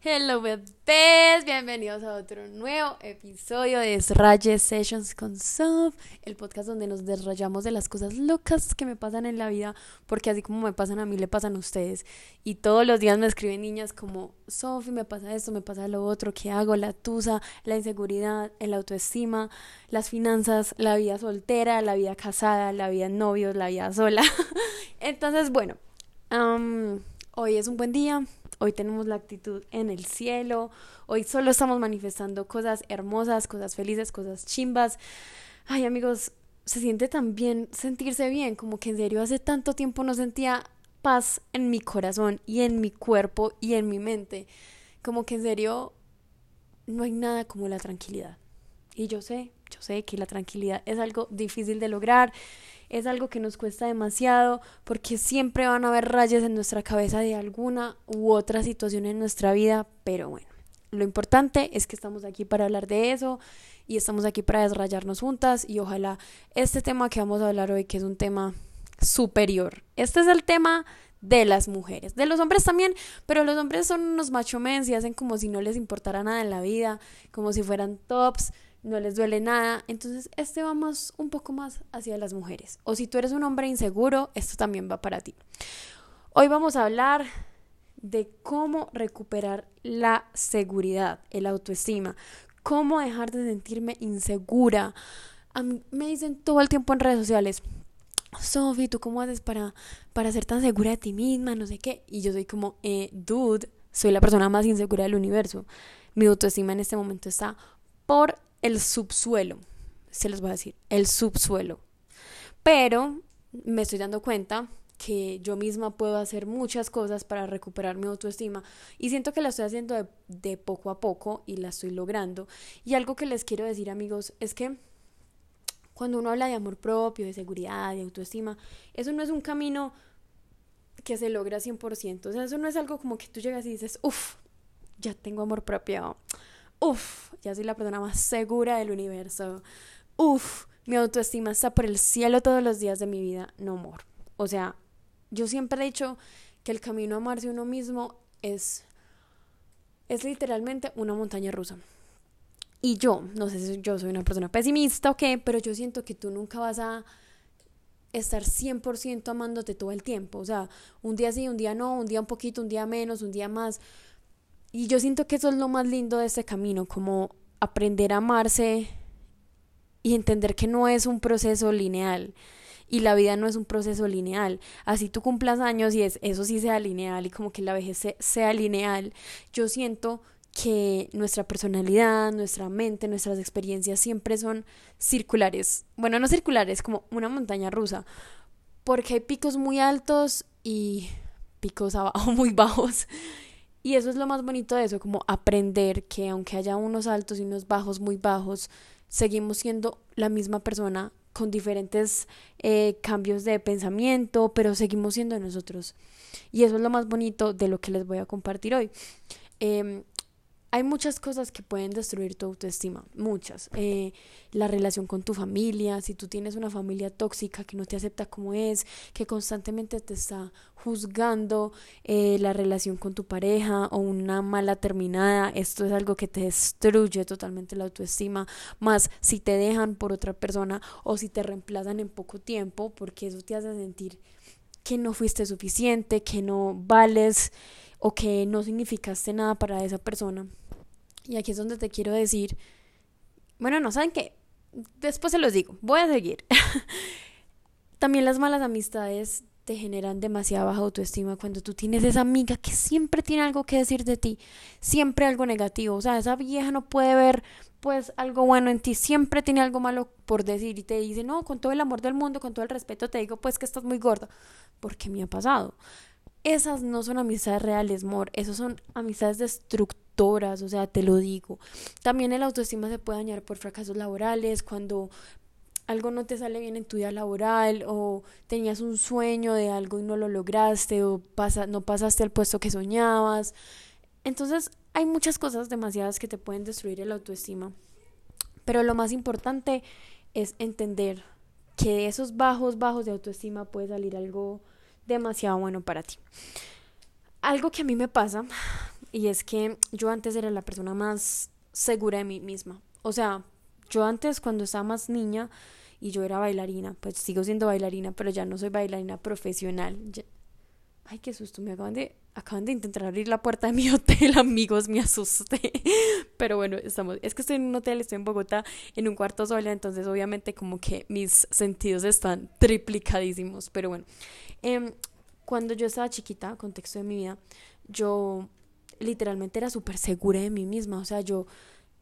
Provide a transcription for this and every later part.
Hello bebés, bienvenidos a otro nuevo episodio de Desraye Sessions con Sof, el podcast donde nos desrayamos de las cosas locas que me pasan en la vida, porque así como me pasan a mí, le pasan a ustedes. Y todos los días me escriben niñas como, Sofi, me pasa esto, me pasa lo otro, ¿qué hago? La tusa, la inseguridad, el autoestima, las finanzas, la vida soltera, la vida casada, la vida en novios, la vida sola. Entonces, bueno, hoy es un buen día, hoy tenemos la actitud en el cielo, hoy solo estamos manifestando cosas hermosas, cosas felices, cosas chimbas. Ay amigos, se siente tan bien sentirse bien, como que en serio hace tanto tiempo no sentía paz en mi corazón y en mi cuerpo y en mi mente. Como que en serio no hay nada como la tranquilidad. Y yo sé, yo sé que la tranquilidad es algo difícil de lograr es algo que nos cuesta demasiado porque siempre van a haber rayas en nuestra cabeza de alguna u otra situación en nuestra vida, pero bueno, lo importante es que estamos aquí para hablar de eso y estamos aquí para desrayarnos juntas y ojalá este tema que vamos a hablar hoy, que es un tema superior, este es el tema de las mujeres, de los hombres también, pero los hombres son unos machomens y hacen como si no les importara nada en la vida, como si fueran tops, no les duele nada. Entonces, este vamos un poco más hacia las mujeres. O si tú eres un hombre inseguro, esto también va para ti. Hoy vamos a hablar de cómo recuperar la seguridad, el autoestima, cómo dejar de sentirme insegura. A mí me dicen todo el tiempo en redes sociales, Sofi, ¿tú cómo haces para, para ser tan segura de ti misma? No sé qué. Y yo soy como, eh, dude, soy la persona más insegura del universo. Mi autoestima en este momento está por el subsuelo, se los voy a decir, el subsuelo. Pero me estoy dando cuenta que yo misma puedo hacer muchas cosas para recuperar mi autoestima y siento que la estoy haciendo de, de, poco a poco y la estoy logrando. Y algo que les quiero decir amigos es que cuando uno habla de amor propio, de seguridad, de autoestima, eso no es un camino que se logra 100%. O sea, eso no es algo como que tú llegas y dices, uff, ya tengo amor propio Uf, ya soy la persona más segura del universo. Uf, mi autoestima está por el cielo todos los días de mi vida. No, amor. O sea, yo siempre he dicho que el camino a amarse uno mismo es, es literalmente una montaña rusa. Y yo, no sé si yo soy una persona pesimista o qué, pero yo siento que tú nunca vas a estar 100% amándote todo el tiempo. O sea, un día sí, un día no, un día un poquito, un día menos, un día más. Y yo siento que eso es lo más lindo de este camino, como aprender a amarse y entender que no es un proceso lineal y la vida no es un proceso lineal. Así tú cumplas años y es, eso sí sea lineal y como que la vejez sea lineal. Yo siento que nuestra personalidad, nuestra mente, nuestras experiencias siempre son circulares. Bueno, no circulares, como una montaña rusa. Porque hay picos muy altos y picos abajo muy bajos. Y eso es lo más bonito de eso, como aprender que aunque haya unos altos y unos bajos muy bajos, seguimos siendo la misma persona con diferentes eh, cambios de pensamiento, pero seguimos siendo nosotros. Y eso es lo más bonito de lo que les voy a compartir hoy. Em, hay muchas cosas que pueden destruir tu autoestima, muchas. Eh, la relación con tu familia, si tú tienes una familia tóxica que no te acepta como es, que constantemente te está juzgando, eh, la relación con tu pareja o una mala terminada, esto es algo que te destruye totalmente la autoestima, más si te dejan por otra persona o si te reemplazan en poco tiempo, porque eso te hace sentir que no fuiste suficiente, que no vales o que no significaste nada para esa persona. Y aquí es donde te quiero decir, bueno, no saben qué, después se los digo, voy a seguir. También las malas amistades te generan demasiada baja autoestima cuando tú tienes esa amiga que siempre tiene algo que decir de ti, siempre algo negativo, o sea, esa vieja no puede ver pues algo bueno en ti, siempre tiene algo malo por decir y te dice, no, con todo el amor del mundo, con todo el respeto te digo pues que estás muy gorda, porque me ha pasado esas no son amistades reales, amor, esas son amistades destructoras, o sea, te lo digo. También el autoestima se puede dañar por fracasos laborales, cuando algo no te sale bien en tu vida laboral o tenías un sueño de algo y no lo lograste o pasa, no pasaste al puesto que soñabas. Entonces hay muchas cosas demasiadas que te pueden destruir el autoestima. Pero lo más importante es entender que de esos bajos, bajos de autoestima puede salir algo demasiado bueno para ti. Algo que a mí me pasa, y es que yo antes era la persona más segura de mí misma. O sea, yo antes cuando estaba más niña y yo era bailarina, pues sigo siendo bailarina, pero ya no soy bailarina profesional. Ay, qué susto, me acaban de, acaban de intentar abrir la puerta de mi hotel, amigos, me asusté. Pero bueno, estamos, es que estoy en un hotel, estoy en Bogotá, en un cuarto sola, entonces obviamente como que mis sentidos están triplicadísimos. Pero bueno, eh, cuando yo estaba chiquita, contexto de mi vida, yo literalmente era súper segura de mí misma, o sea, yo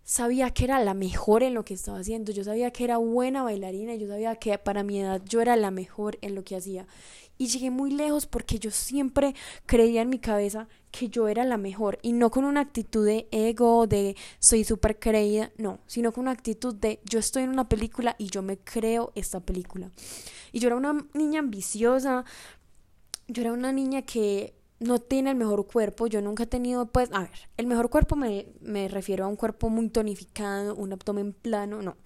sabía que era la mejor en lo que estaba haciendo, yo sabía que era buena bailarina, yo sabía que para mi edad yo era la mejor en lo que hacía. Y llegué muy lejos porque yo siempre creía en mi cabeza que yo era la mejor y no con una actitud de ego, de soy súper creída, no, sino con una actitud de yo estoy en una película y yo me creo esta película. Y yo era una niña ambiciosa, yo era una niña que no tiene el mejor cuerpo, yo nunca he tenido, pues, a ver, el mejor cuerpo me, me refiero a un cuerpo muy tonificado, un abdomen plano, no.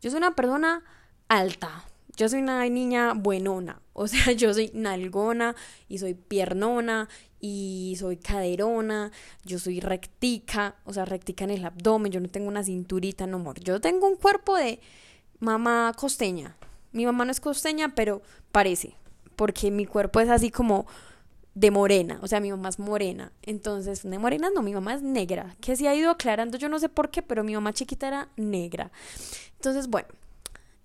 Yo soy una persona alta, yo soy una niña buenona, o sea, yo soy nalgona y soy piernona y soy caderona, yo soy rectica, o sea, rectica en el abdomen, yo no tengo una cinturita, no amor, yo tengo un cuerpo de mamá costeña. Mi mamá no es costeña, pero parece, porque mi cuerpo es así como de morena, o sea, mi mamá es morena, entonces, de morena no, mi mamá es negra, que se ha ido aclarando, yo no sé por qué, pero mi mamá chiquita era negra. Entonces, bueno,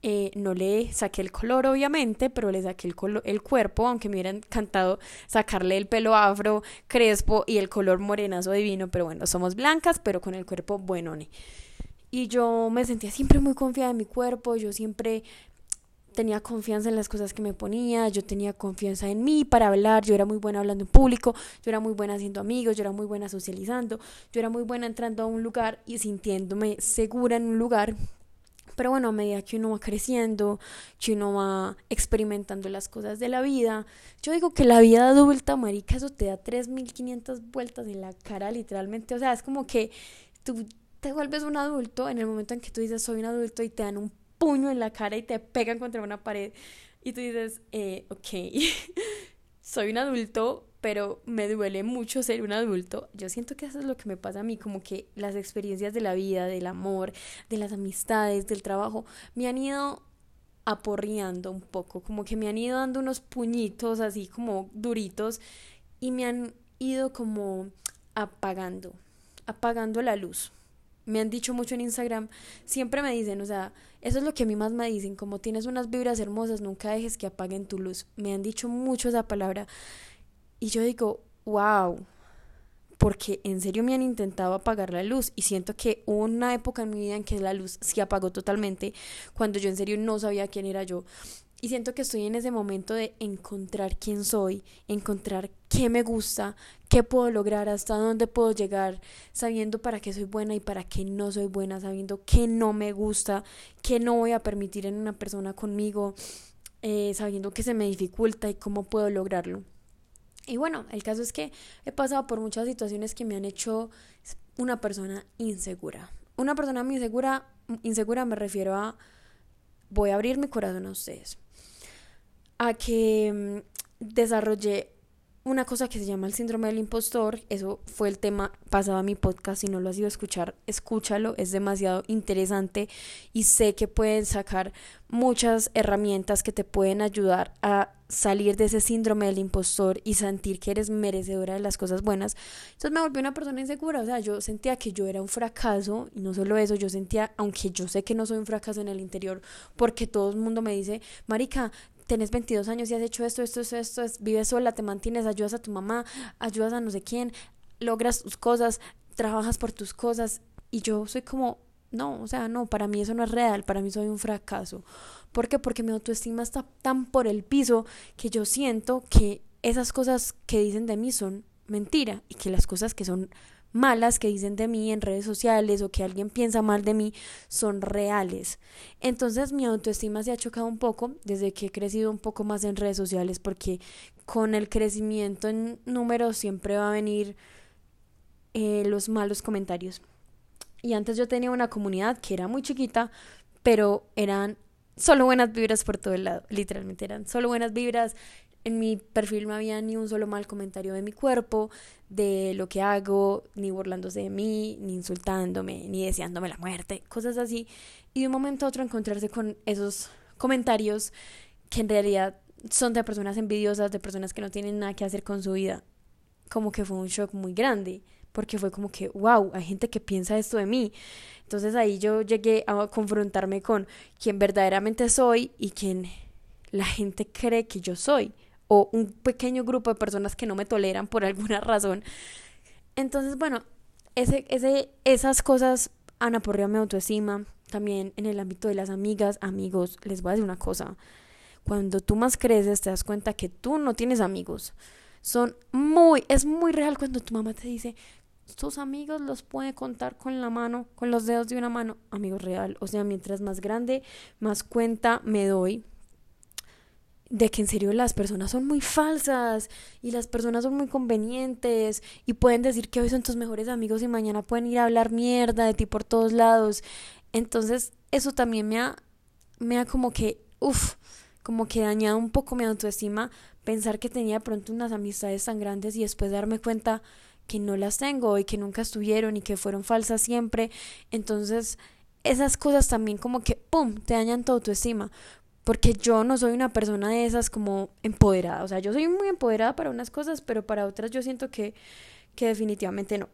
eh, no le saqué el color, obviamente, pero le saqué el, el cuerpo, aunque me hubiera encantado sacarle el pelo afro, crespo y el color morenazo divino, pero bueno, somos blancas, pero con el cuerpo buenone. Y yo me sentía siempre muy confiada en mi cuerpo, yo siempre tenía confianza en las cosas que me ponía, yo tenía confianza en mí para hablar, yo era muy buena hablando en público, yo era muy buena haciendo amigos, yo era muy buena socializando, yo era muy buena entrando a un lugar y sintiéndome segura en un lugar. Pero bueno, a medida que uno va creciendo, que uno va experimentando las cosas de la vida, yo digo que la vida adulta, marica, eso te da 3.500 vueltas en la cara, literalmente. O sea, es como que tú te vuelves un adulto en el momento en que tú dices soy un adulto y te dan un puño en la cara y te pegan contra una pared y tú dices, eh, ok, soy un adulto, pero me duele mucho ser un adulto. Yo siento que eso es lo que me pasa a mí, como que las experiencias de la vida, del amor, de las amistades, del trabajo, me han ido aporreando un poco, como que me han ido dando unos puñitos así como duritos y me han ido como apagando, apagando la luz me han dicho mucho en Instagram, siempre me dicen, o sea, eso es lo que a mí más me dicen, como tienes unas vibras hermosas, nunca dejes que apaguen tu luz. Me han dicho mucho esa palabra. Y yo digo, wow, porque en serio me han intentado apagar la luz y siento que hubo una época en mi vida en que la luz se apagó totalmente, cuando yo en serio no sabía quién era yo. Y siento que estoy en ese momento de encontrar quién soy, encontrar qué me gusta, qué puedo lograr, hasta dónde puedo llegar, sabiendo para qué soy buena y para qué no soy buena, sabiendo qué no me gusta, qué no voy a permitir en una persona conmigo, eh, sabiendo que se me dificulta y cómo puedo lograrlo. Y bueno, el caso es que he pasado por muchas situaciones que me han hecho una persona insegura. Una persona insegura, insegura me refiero a voy a abrir mi corazón a ustedes a que mm, desarrollé una cosa que se llama el síndrome del impostor. Eso fue el tema pasado a mi podcast. Si no lo has ido a escuchar, escúchalo. Es demasiado interesante y sé que puedes sacar muchas herramientas que te pueden ayudar a salir de ese síndrome del impostor y sentir que eres merecedora de las cosas buenas. Entonces me volví una persona insegura. O sea, yo sentía que yo era un fracaso y no solo eso, yo sentía, aunque yo sé que no soy un fracaso en el interior, porque todo el mundo me dice, Marica, tenés 22 años y has hecho esto, esto, esto, esto, vives sola, te mantienes, ayudas a tu mamá, ayudas a no sé quién, logras tus cosas, trabajas por tus cosas y yo soy como, no, o sea, no, para mí eso no es real, para mí soy un fracaso. ¿Por qué? Porque mi autoestima está tan por el piso que yo siento que esas cosas que dicen de mí son mentira y que las cosas que son malas que dicen de mí en redes sociales o que alguien piensa mal de mí son reales. Entonces mi autoestima se ha chocado un poco desde que he crecido un poco más en redes sociales porque con el crecimiento en números siempre va a venir eh, los malos comentarios. Y antes yo tenía una comunidad que era muy chiquita, pero eran solo buenas vibras por todo el lado, literalmente eran solo buenas vibras, en mi perfil no había ni un solo mal comentario de mi cuerpo, de lo que hago, ni burlándose de mí, ni insultándome, ni deseándome la muerte, cosas así. Y de un momento a otro encontrarse con esos comentarios que en realidad son de personas envidiosas, de personas que no tienen nada que hacer con su vida, como que fue un shock muy grande, porque fue como que, wow, hay gente que piensa esto de mí. Entonces ahí yo llegué a confrontarme con quien verdaderamente soy y quien la gente cree que yo soy, o un pequeño grupo de personas que no me toleran por alguna razón. Entonces, bueno, ese, ese, esas cosas han aporreado mi autoestima. También en el ámbito de las amigas, amigos, les voy a decir una cosa. Cuando tú más creces, te das cuenta que tú no tienes amigos. Son muy, es muy real cuando tu mamá te dice, tus amigos los puede contar con la mano, con los dedos de una mano. Amigo real. O sea, mientras más grande, más cuenta me doy de que en serio las personas son muy falsas y las personas son muy convenientes y pueden decir que hoy son tus mejores amigos y mañana pueden ir a hablar mierda de ti por todos lados. Entonces, eso también me ha, me ha como que, uff, como que dañado un poco mi autoestima pensar que tenía pronto unas amistades tan grandes y después darme cuenta que no las tengo y que nunca estuvieron y que fueron falsas siempre. Entonces, esas cosas también como que, ¡pum!, te dañan tu autoestima porque yo no soy una persona de esas como empoderada, o sea, yo soy muy empoderada para unas cosas, pero para otras yo siento que, que definitivamente no.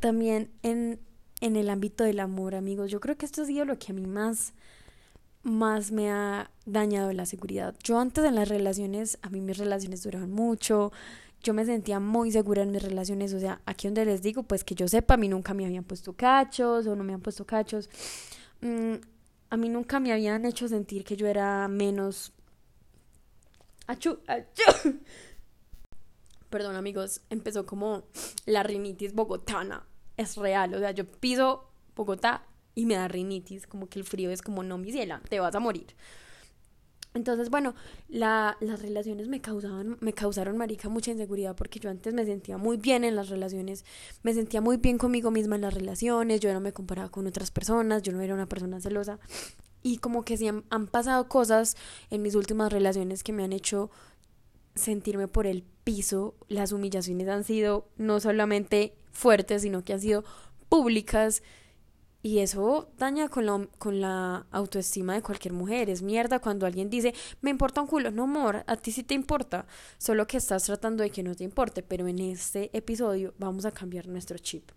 También en, en el ámbito del amor, amigos, yo creo que esto ha sido lo que a mí más, más me ha dañado la seguridad. Yo antes en las relaciones, a mí mis relaciones duraban mucho, yo me sentía muy segura en mis relaciones, o sea, aquí donde les digo, pues que yo sepa, a mí nunca me habían puesto cachos o no me han puesto cachos. Mm, a mí nunca me habían hecho sentir que yo era menos... ¡Achú! ¡Achú! Perdón amigos, empezó como la rinitis bogotana. Es real, o sea, yo piso Bogotá y me da rinitis, como que el frío es como no, mi ciela, te vas a morir. Entonces, bueno, la, las relaciones me causaban, me causaron, marica, mucha inseguridad porque yo antes me sentía muy bien en las relaciones, me sentía muy bien conmigo misma en las relaciones, yo no me comparaba con otras personas, yo no era una persona celosa. Y como que sí han, han pasado cosas en mis últimas relaciones que me han hecho sentirme por el piso. Las humillaciones han sido no solamente fuertes, sino que han sido públicas y eso daña con la, con la autoestima de cualquier mujer. Es mierda cuando alguien dice, me importa un culo. No, amor, a ti sí te importa. Solo que estás tratando de que no te importe. Pero en este episodio vamos a cambiar nuestro chip.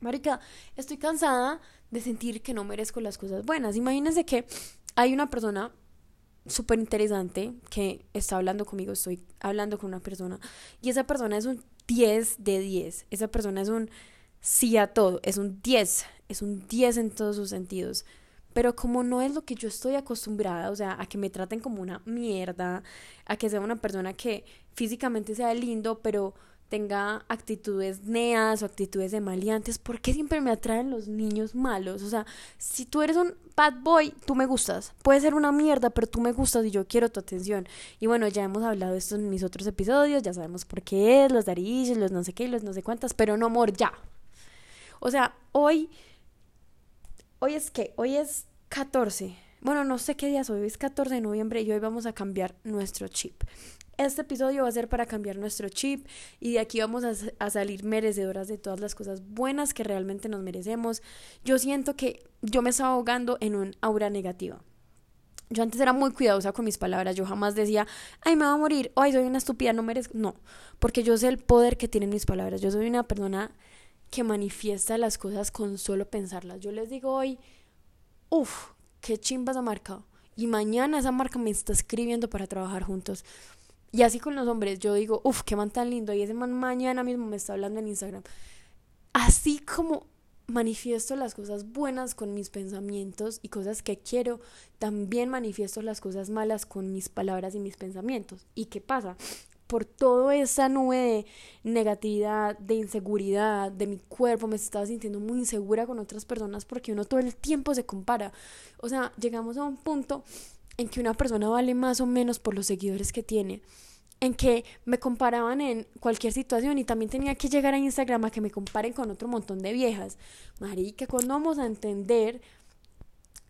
Marica, estoy cansada de sentir que no merezco las cosas buenas. Imagínense que hay una persona súper interesante que está hablando conmigo. Estoy hablando con una persona. Y esa persona es un 10 de 10. Esa persona es un sí a todo. Es un 10 es un 10 en todos sus sentidos. Pero como no es lo que yo estoy acostumbrada, o sea, a que me traten como una mierda, a que sea una persona que físicamente sea lindo, pero tenga actitudes neas o actitudes de maleantes, ¿por qué siempre me atraen los niños malos? O sea, si tú eres un bad boy, tú me gustas. Puede ser una mierda, pero tú me gustas y yo quiero tu atención. Y bueno, ya hemos hablado de esto en mis otros episodios, ya sabemos por qué es, los darillos, los no sé qué, los no sé cuántas, pero no amor, ya. O sea, hoy Hoy es que, hoy es 14. Bueno, no sé qué día es hoy, es 14 de noviembre y hoy vamos a cambiar nuestro chip. Este episodio va a ser para cambiar nuestro chip y de aquí vamos a, salir merecedoras de todas las cosas buenas que realmente nos merecemos. Yo siento que yo me estaba ahogando en un aura negativa. Yo antes era muy cuidadosa con mis palabras, yo jamás decía, ay, me va a morir, ay, soy una estúpida, no merezco. No, porque yo sé el poder que tienen mis palabras. Yo soy una persona que manifiesta las cosas con solo pensarlas. Yo les digo hoy, uff, qué chimba esa marca. Y mañana esa marca me está escribiendo para trabajar juntos. Y así con los hombres, yo digo, uff, qué man tan lindo. Y ese man mañana mismo me está hablando en Instagram. Así como manifiesto las cosas buenas con mis pensamientos y cosas que quiero, también manifiesto las cosas malas con mis palabras y mis pensamientos. ¿Y qué pasa? Por toda esa nube de negatividad, de inseguridad, de mi cuerpo, me estaba sintiendo muy insegura con otras personas porque uno todo el tiempo se compara. O sea, llegamos a un punto en que una persona vale más o menos por los seguidores que tiene en que me comparaban en cualquier situación y también tenía que llegar a Instagram a que me comparen con otro montón de viejas. Marica, cuando vamos a entender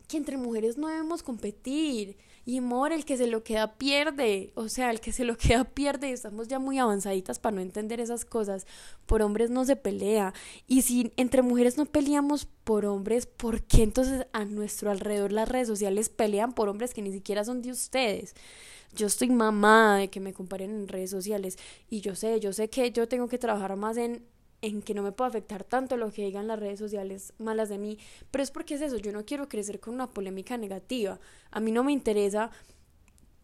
que entre mujeres no debemos competir, Y amor, el que se lo queda pierde. O sea, el que se lo queda pierde. Y estamos ya muy avanzaditas para no entender esas cosas. Por hombres no se pelea. Y si entre mujeres no peleamos por hombres, ¿por qué entonces a nuestro alrededor las redes sociales pelean por hombres que ni siquiera son de ustedes? Yo estoy mamada de que me comparen en redes sociales. Y yo sé, yo sé que yo tengo que trabajar más en en que no me pueda afectar tanto lo que digan las redes sociales malas de mí, pero es porque es eso, yo no quiero crecer con una polémica negativa. A mí no me interesa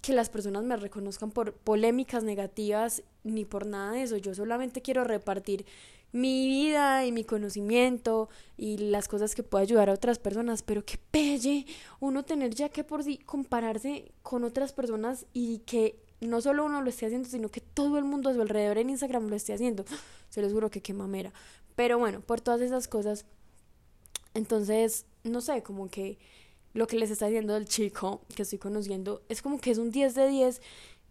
que las personas me reconozcan por polémicas negativas ni por nada de eso. Yo solamente quiero repartir mi vida y mi conocimiento y las cosas que pueda ayudar a otras personas, pero qué pelle uno tener ya que por sí compararse con otras personas y que no solo uno lo esté haciendo, sino que todo el mundo a su alrededor en Instagram lo esté haciendo. Se los juro que qué mamera. Pero bueno, por todas esas cosas, entonces, no sé, como que lo que les está diciendo el chico que estoy conociendo es como que es un 10 de 10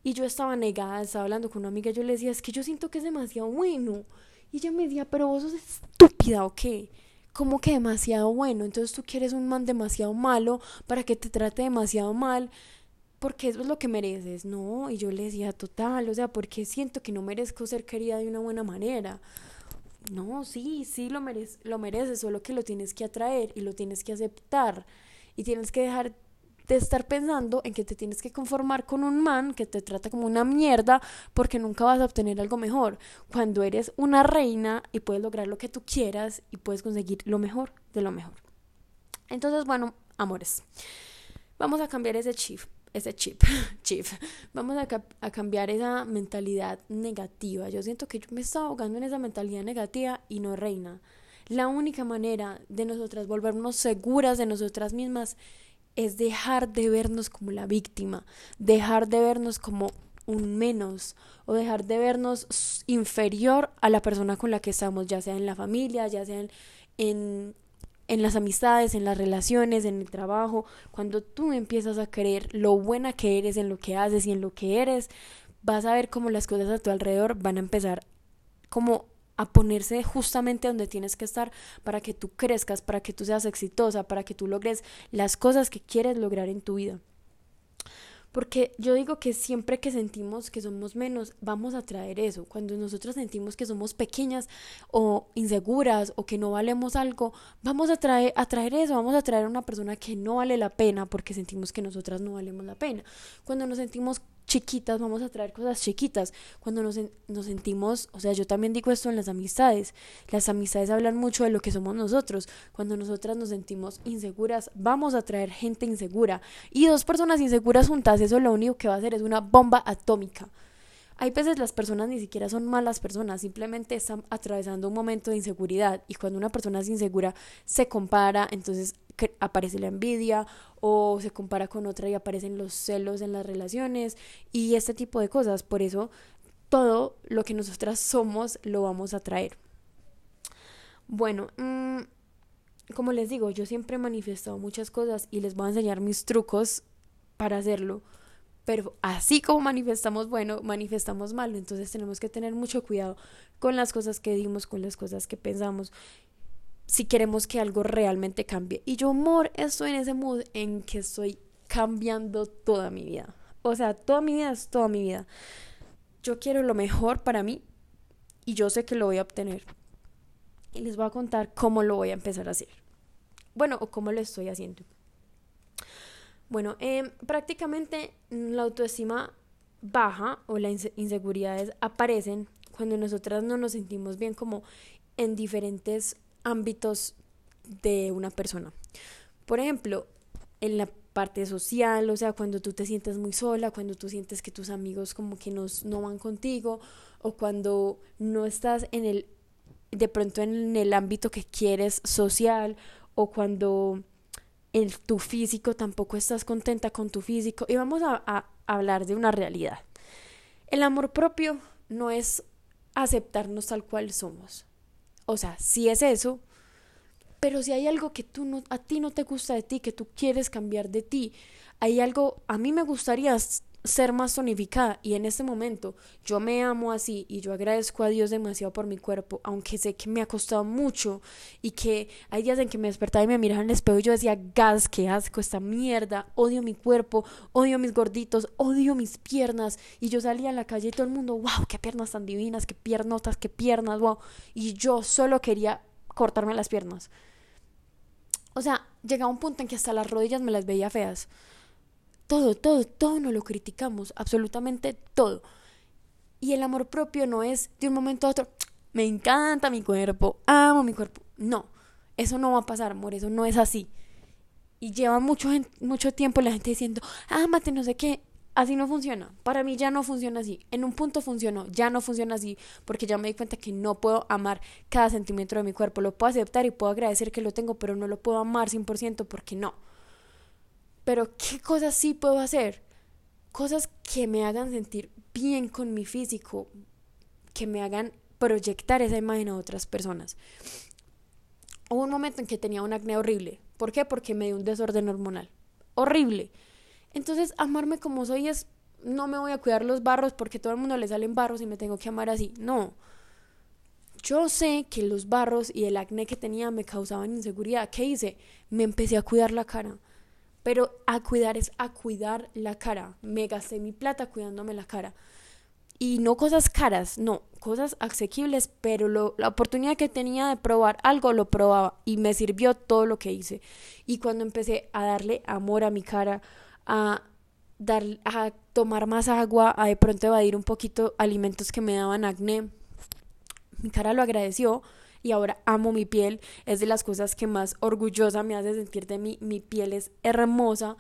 y yo estaba negada, estaba hablando con una amiga, yo le decía, es que yo siento que es demasiado bueno. Y ella me decía, pero vos sos estúpida o qué? Como que demasiado bueno, entonces tú quieres un man demasiado malo para que te trate demasiado mal porque eso es lo que mereces, ¿no? Y yo le decía, total, o sea, porque siento que no merezco ser querida de una buena manera. No, sí, sí lo, mereces, lo mereces, solo que lo tienes que atraer y lo tienes que aceptar. Y tienes que dejar de estar pensando en que te tienes que conformar con un man que te trata como una mierda porque nunca vas a obtener algo mejor. Cuando eres una reina y puedes lograr lo que tú quieras y puedes conseguir lo mejor de lo mejor. Entonces, bueno, amores, vamos a cambiar ese chip ese chip, chip. Vamos a, a, cambiar esa mentalidad negativa. Yo siento que yo me estaba ahogando en esa mentalidad negativa y no reina. La única manera de nosotras volvernos seguras de nosotras mismas es dejar de vernos como la víctima, dejar de vernos como un menos o dejar de vernos inferior a la persona con la que estamos, ya sea en la familia, ya sea en en las amistades, en las relaciones, en el trabajo, cuando tú empiezas a creer lo buena que eres en lo que haces y en lo que eres, vas a ver cómo las cosas a tu alrededor van a empezar como a ponerse justamente donde tienes que estar para que tú crezcas, para que tú seas exitosa, para que tú logres las cosas que quieres lograr en tu vida. Porque yo digo que siempre que sentimos que somos menos, vamos a traer eso. Cuando nosotros sentimos que somos pequeñas o inseguras o que no valemos algo, vamos a traer, a traer eso, vamos a traer a una persona que no vale la pena porque sentimos que nosotras no valemos la pena. Cuando nos sentimos chiquitas, vamos a traer cosas chiquitas. Cuando nos, nos sentimos, o sea, yo también digo esto en las amistades. Las amistades hablan mucho de lo que somos nosotros. Cuando nosotras nos sentimos inseguras, vamos a traer gente insegura. Y dos personas inseguras juntas, eso lo único que va a hacer es una bomba atómica. Hay veces las personas ni siquiera son malas personas, simplemente están atravesando un momento de inseguridad y cuando una persona es insegura se compara, entonces aparece la envidia o se compara con otra y aparecen los celos en las relaciones y este tipo de cosas. Por eso todo lo que nosotras somos lo vamos a traer. Bueno, mm, como les digo, yo siempre he manifestado muchas cosas y les voy a enseñar mis trucos para hacerlo. Pero así como manifestamos bueno, manifestamos malo. Entonces tenemos que tener mucho cuidado con las cosas que dimos, con las cosas que pensamos si queremos que algo realmente cambie. Y yo, amor, estoy en ese mood en que estoy cambiando toda mi vida. O sea, toda mi vida es toda mi vida. Yo quiero lo mejor para mí y yo sé que lo voy a obtener. Y les voy a contar cómo lo voy a empezar a hacer. Bueno, o cómo lo estoy haciendo. Bueno, eh, prácticamente la autoestima baja o las inseguridades aparecen cuando nosotras no nos sentimos bien como en diferentes ámbitos de una persona. Por ejemplo, en la parte social, o sea, cuando tú te sientes muy sola, cuando tú sientes que tus amigos como que no, van contigo, o cuando no estás en el, de pronto en el ámbito que quieres social, o cuando en tu físico tampoco estás contenta con tu físico. Y vamos a, a hablar de una realidad. El amor propio no es aceptarnos tal cual somos. O sea, sí es eso, pero si hay algo que tú no, a ti no te gusta de ti, que tú quieres cambiar de ti, hay algo, a mí me gustaría ser más tonificada. Y en este momento yo me amo así y yo agradezco a Dios demasiado por mi cuerpo, aunque sé que me ha costado mucho y que hay días en que me despertaba y me miraba en el espejo y yo decía, gas, qué asco esta mierda, odio mi cuerpo, odio mis gorditos, odio mis piernas y yo salía a la calle y todo el mundo, wow, qué piernas tan divinas, qué piernotas, qué piernas, wow, y yo solo quería cortarme las piernas. O sea, llegaba un punto en que hasta las rodillas me las veía feas todo, todo, todo no lo criticamos, absolutamente todo. Y el amor propio no es de un momento a otro, me encanta mi cuerpo, amo mi cuerpo. No, eso no va a pasar, amor, eso no es así. Y lleva mucho, mucho tiempo la gente diciendo, ámate, no sé qué. Así no funciona. Para mí ya no funciona así. En un punto funcionó, ya no funciona así, porque ya me di cuenta que no puedo amar cada centímetro de mi cuerpo. Lo puedo aceptar y puedo agradecer que lo tengo, pero no lo puedo amar 100% porque no. Pero ¿qué cosas sí puedo hacer? Cosas que me hagan sentir bien con mi físico, que me hagan proyectar esa imagen a otras personas. Hubo un momento en que tenía un acné horrible. ¿Por qué? Porque me dio un desorden hormonal. Horrible. Entonces, amarme como soy es, no me voy a cuidar los barros porque todo el mundo le salen barros y me tengo que amar así. No. Yo sé que los barros y el acné que tenía me causaban inseguridad. ¿Qué hice? Me empecé a cuidar la cara. Pero a cuidar es a cuidar la cara. Me gasté mi plata cuidándome la cara. Y no cosas caras, no, cosas asequibles, pero la oportunidad que tenía de probar algo lo probaba y me sirvió todo lo que hice. Y cuando empecé a darle amor a mi cara, a dar a tomar más agua, a de pronto evadir un poquito alimentos que me daban acné, mi cara lo agradeció y ahora amo mi piel. Es de las cosas que más orgullosa me hace sentir de mí. Mi piel es hermosa.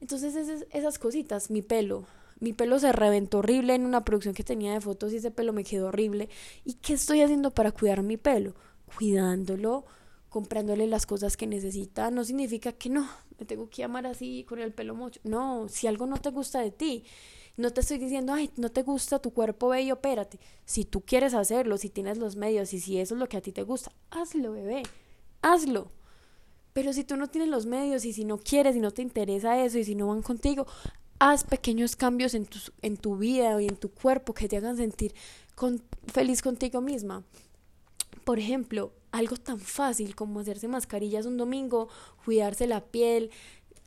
Entonces esas, esas cositas, mi pelo. Mi pelo se reventó horrible en una producción que tenía de fotos y ese pelo me quedó horrible. ¿Y qué estoy haciendo para cuidar mi pelo? Cuidándolo, comprándole las cosas que necesita. No significa que no, me tengo que amar así con el pelo mucho. No, si algo no te gusta de ti, no te estoy diciendo, ay, no te gusta tu cuerpo bello, espérate. Si tú quieres hacerlo, si tienes los medios y si eso es lo que a ti te gusta, hazlo, bebé. Hazlo. Pero si tú no tienes los medios y si no quieres y no te interesa eso y si no van contigo, haz pequeños cambios en tu, en tu vida y en tu cuerpo que te hagan sentir con, feliz contigo misma. Por ejemplo, algo tan fácil como hacerse mascarillas un domingo, cuidarse la piel,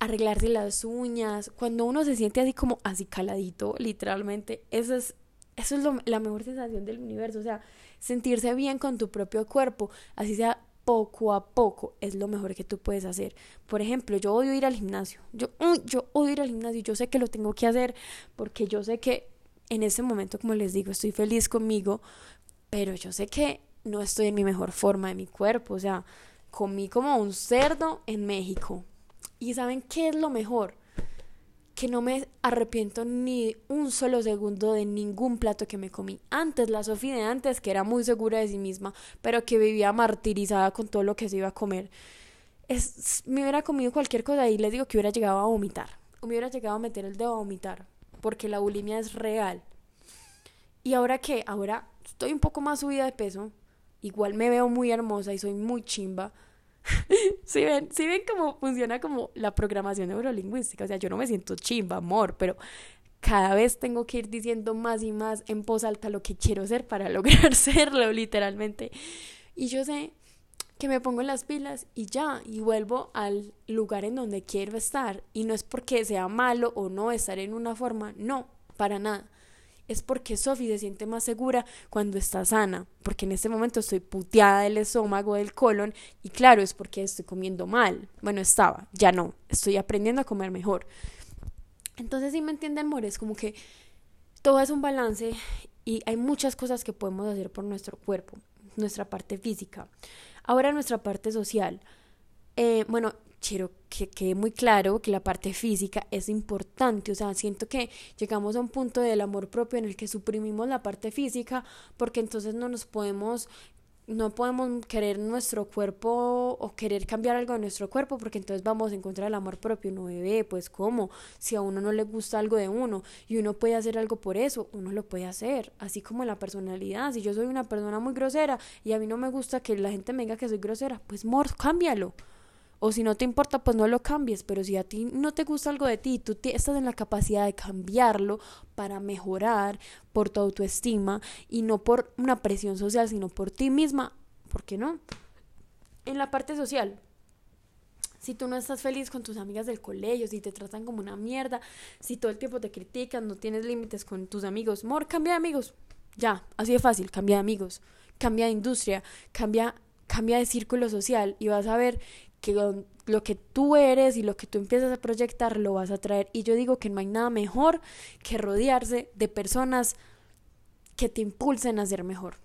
arreglarse las uñas, cuando uno se siente así como así caladito, literalmente, eso es, es la mejor sensación del universo, o sea, sentirse bien con tu propio cuerpo, así sea poco a poco, es lo mejor que tú puedes hacer. Por ejemplo, yo odio ir al gimnasio, yo, yo odio ir al gimnasio, yo sé que lo tengo que hacer porque yo sé que en ese momento, como les digo, estoy feliz conmigo, pero yo sé que no estoy en mi mejor forma de mi cuerpo, o sea, comí como un cerdo en México, y ¿saben qué es lo mejor? Que no me arrepiento ni un solo segundo de ningún plato que me comí. Antes, la Sofía de antes, que era muy segura de sí misma, pero que vivía martirizada con todo lo que se iba a comer. Es, me hubiera comido cualquier cosa y les digo que hubiera llegado a vomitar. O me hubiera llegado a meter el dedo a vomitar. Porque la bulimia es real. ¿Y ahora qué? Ahora estoy un poco más subida de peso. Igual me veo muy hermosa y soy muy chimba si ven, si ven cómo funciona como la programación neurolingüística, o sea, yo no me siento chimba, amor, pero cada vez tengo que ir diciendo más y más en voz alta lo que quiero ser para lograr serlo, literalmente. Y yo sé que me pongo las pilas y ya, y vuelvo al lugar en donde quiero estar. Y no es porque sea malo o no estar en una forma, no, para nada es porque Sophie se siente más segura cuando está sana, porque en este momento estoy puteada del estómago, del colon, y claro, es porque estoy comiendo mal. Bueno, estaba, ya no, estoy aprendiendo a comer mejor. Entonces, si me entienden, amor, es como que todo es un balance y hay muchas cosas que podemos hacer por nuestro cuerpo, nuestra parte física. Ahora nuestra parte social. Eh, bueno, quiero que quede muy claro que la parte física es importante, o sea, siento que llegamos a un punto del amor propio en el que suprimimos la parte física porque entonces no nos podemos no podemos querer nuestro cuerpo o querer cambiar algo de nuestro cuerpo porque entonces vamos a encontrar el amor propio, no bebé, pues cómo, si a uno no le gusta algo de uno y uno puede hacer algo por eso, uno lo puede hacer, así como la personalidad, si yo soy una persona muy grosera y a mí no me gusta que la gente me diga que soy grosera, pues mor, cámbialo O si no te importa, pues no lo cambies. Pero si a ti no te gusta algo de ti, tú estás en la capacidad de cambiarlo para mejorar por tu autoestima y no por una presión social, sino por ti misma. ¿Por qué no? En la parte social, si tú no estás feliz con tus amigas del colegio, si te tratan como una mierda, si todo el tiempo te critican, no tienes límites con tus amigos, mor, cambia de amigos. Ya, así de fácil, cambia de amigos, cambia de industria, cambia, cambia de círculo social y vas a ver que lo que tú eres y lo que tú empiezas a proyectar lo vas a traer. Y yo digo que no hay nada mejor que rodearse de personas que te impulsen a ser mejor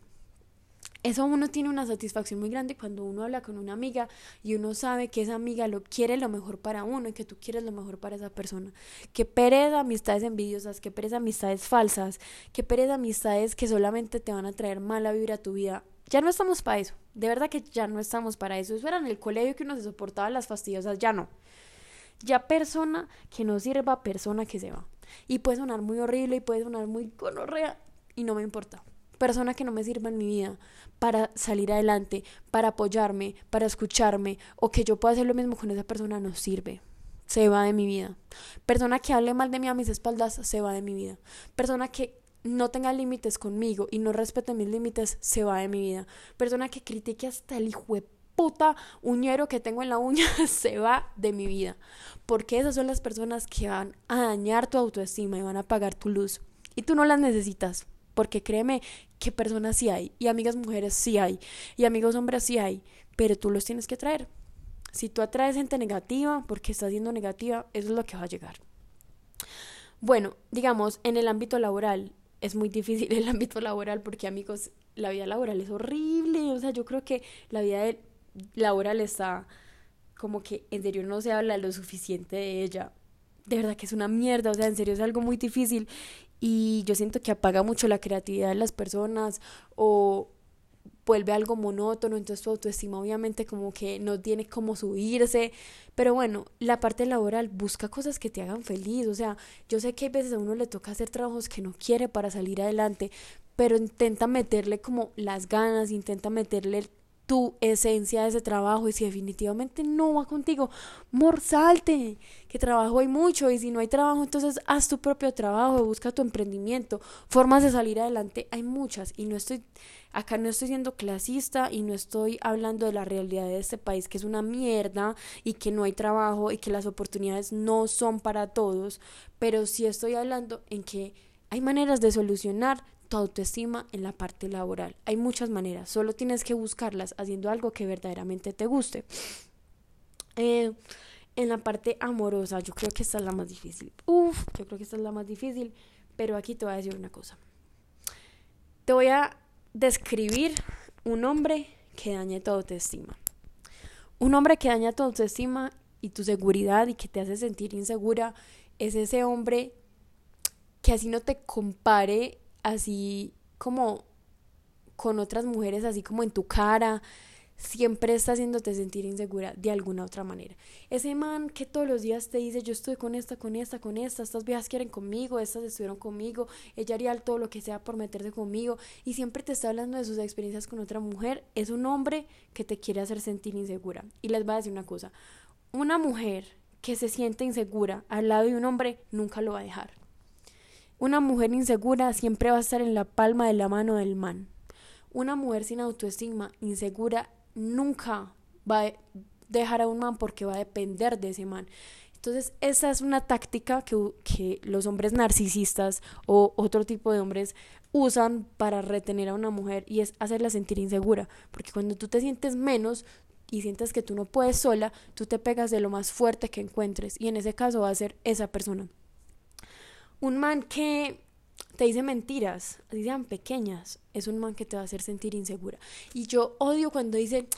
eso uno tiene una satisfacción muy grande cuando uno habla con una amiga y uno sabe que esa amiga lo quiere lo mejor para uno y que tú quieres lo mejor para esa persona. Que pereza amistades envidiosas, que pereza amistades falsas, que pereza amistades que solamente te van a traer mala vibra a tu vida. Ya no estamos para eso. De verdad que ya no estamos para eso. Eso era en el colegio que uno se soportaba las fastidiosas, ya no. Ya persona que no sirva, persona que se va. Y puede sonar muy horrible y puede sonar muy conorrea y no me importa persona que no me sirva en mi vida para salir adelante, para apoyarme, para escucharme o que yo pueda hacer lo mismo con esa persona no sirve. Se va de mi vida. Persona que hable mal de mí a mis espaldas se va de mi vida. Persona que no tenga límites conmigo y no respete mis límites se va de mi vida. Persona que critique hasta el hijo de puta uñero que tengo en la uña se va de mi vida. Porque esas son las personas que van a dañar tu autoestima y van a apagar tu luz. Y tú no las necesitas. Porque créeme que personas sí hay, y amigas mujeres sí hay, y amigos hombres sí hay, pero tú los tienes que traer. Si tú atraes gente negativa porque estás siendo negativa, eso es lo que va a llegar. Bueno, digamos, en el ámbito laboral, es muy difícil el ámbito laboral porque amigos, la vida laboral es horrible, o sea, yo creo que la vida laboral está como que en serio no se habla lo suficiente de ella. De verdad que es una mierda, o sea, en serio es algo muy difícil y yo siento que apaga mucho la creatividad de las personas o vuelve algo monótono, entonces tu autoestima obviamente como que no tiene cómo subirse, pero bueno, la parte laboral busca cosas que te hagan feliz, o sea, yo sé que a veces a uno le toca hacer trabajos que no quiere para salir adelante, pero intenta meterle como las ganas, intenta meterle tu esencia de ese trabajo y si definitivamente no va contigo, morsalte, que trabajo hay mucho y si no hay trabajo entonces haz tu propio trabajo, busca tu emprendimiento, formas de salir adelante hay muchas y no estoy acá no estoy siendo clasista y no estoy hablando de la realidad de este país que es una mierda y que no hay trabajo y que las oportunidades no son para todos, pero sí estoy hablando en que hay maneras de solucionar tu autoestima en la parte laboral. Hay muchas maneras, solo tienes que buscarlas haciendo algo que verdaderamente te guste. Eh, en la parte amorosa, yo creo que esta es la más difícil. Uf, yo creo que esta es la más difícil, pero aquí te voy a decir una cosa. Te voy a describir un hombre que daña tu autoestima. Un hombre que daña tu autoestima y tu seguridad y que te hace sentir insegura es ese hombre que así no te compare así como con otras mujeres, así como en tu cara, siempre está haciéndote sentir insegura de alguna otra manera. Ese man que todos los días te dice, yo estoy con esta, con esta, con esta, estas viejas quieren conmigo, estas estuvieron conmigo, ella haría todo lo que sea por meterse conmigo y siempre te está hablando de sus experiencias con otra mujer, es un hombre que te quiere hacer sentir insegura. Y les voy a decir una cosa, una mujer que se siente insegura al lado de un hombre nunca lo va a dejar. Una mujer insegura siempre va a estar en la palma de la mano del man. Una mujer sin autoestima, insegura, nunca va a dejar a un man porque va a depender de ese man. Entonces, esa es una táctica que, que los hombres narcisistas o otro tipo de hombres usan para retener a una mujer y es hacerla sentir insegura. Porque cuando tú te sientes menos y sientes que tú no puedes sola, tú te pegas de lo más fuerte que encuentres y en ese caso va a ser esa persona. Un man que te dice mentiras, así sean pequeñas, es un man que te va a hacer sentir insegura. Y yo odio cuando dice,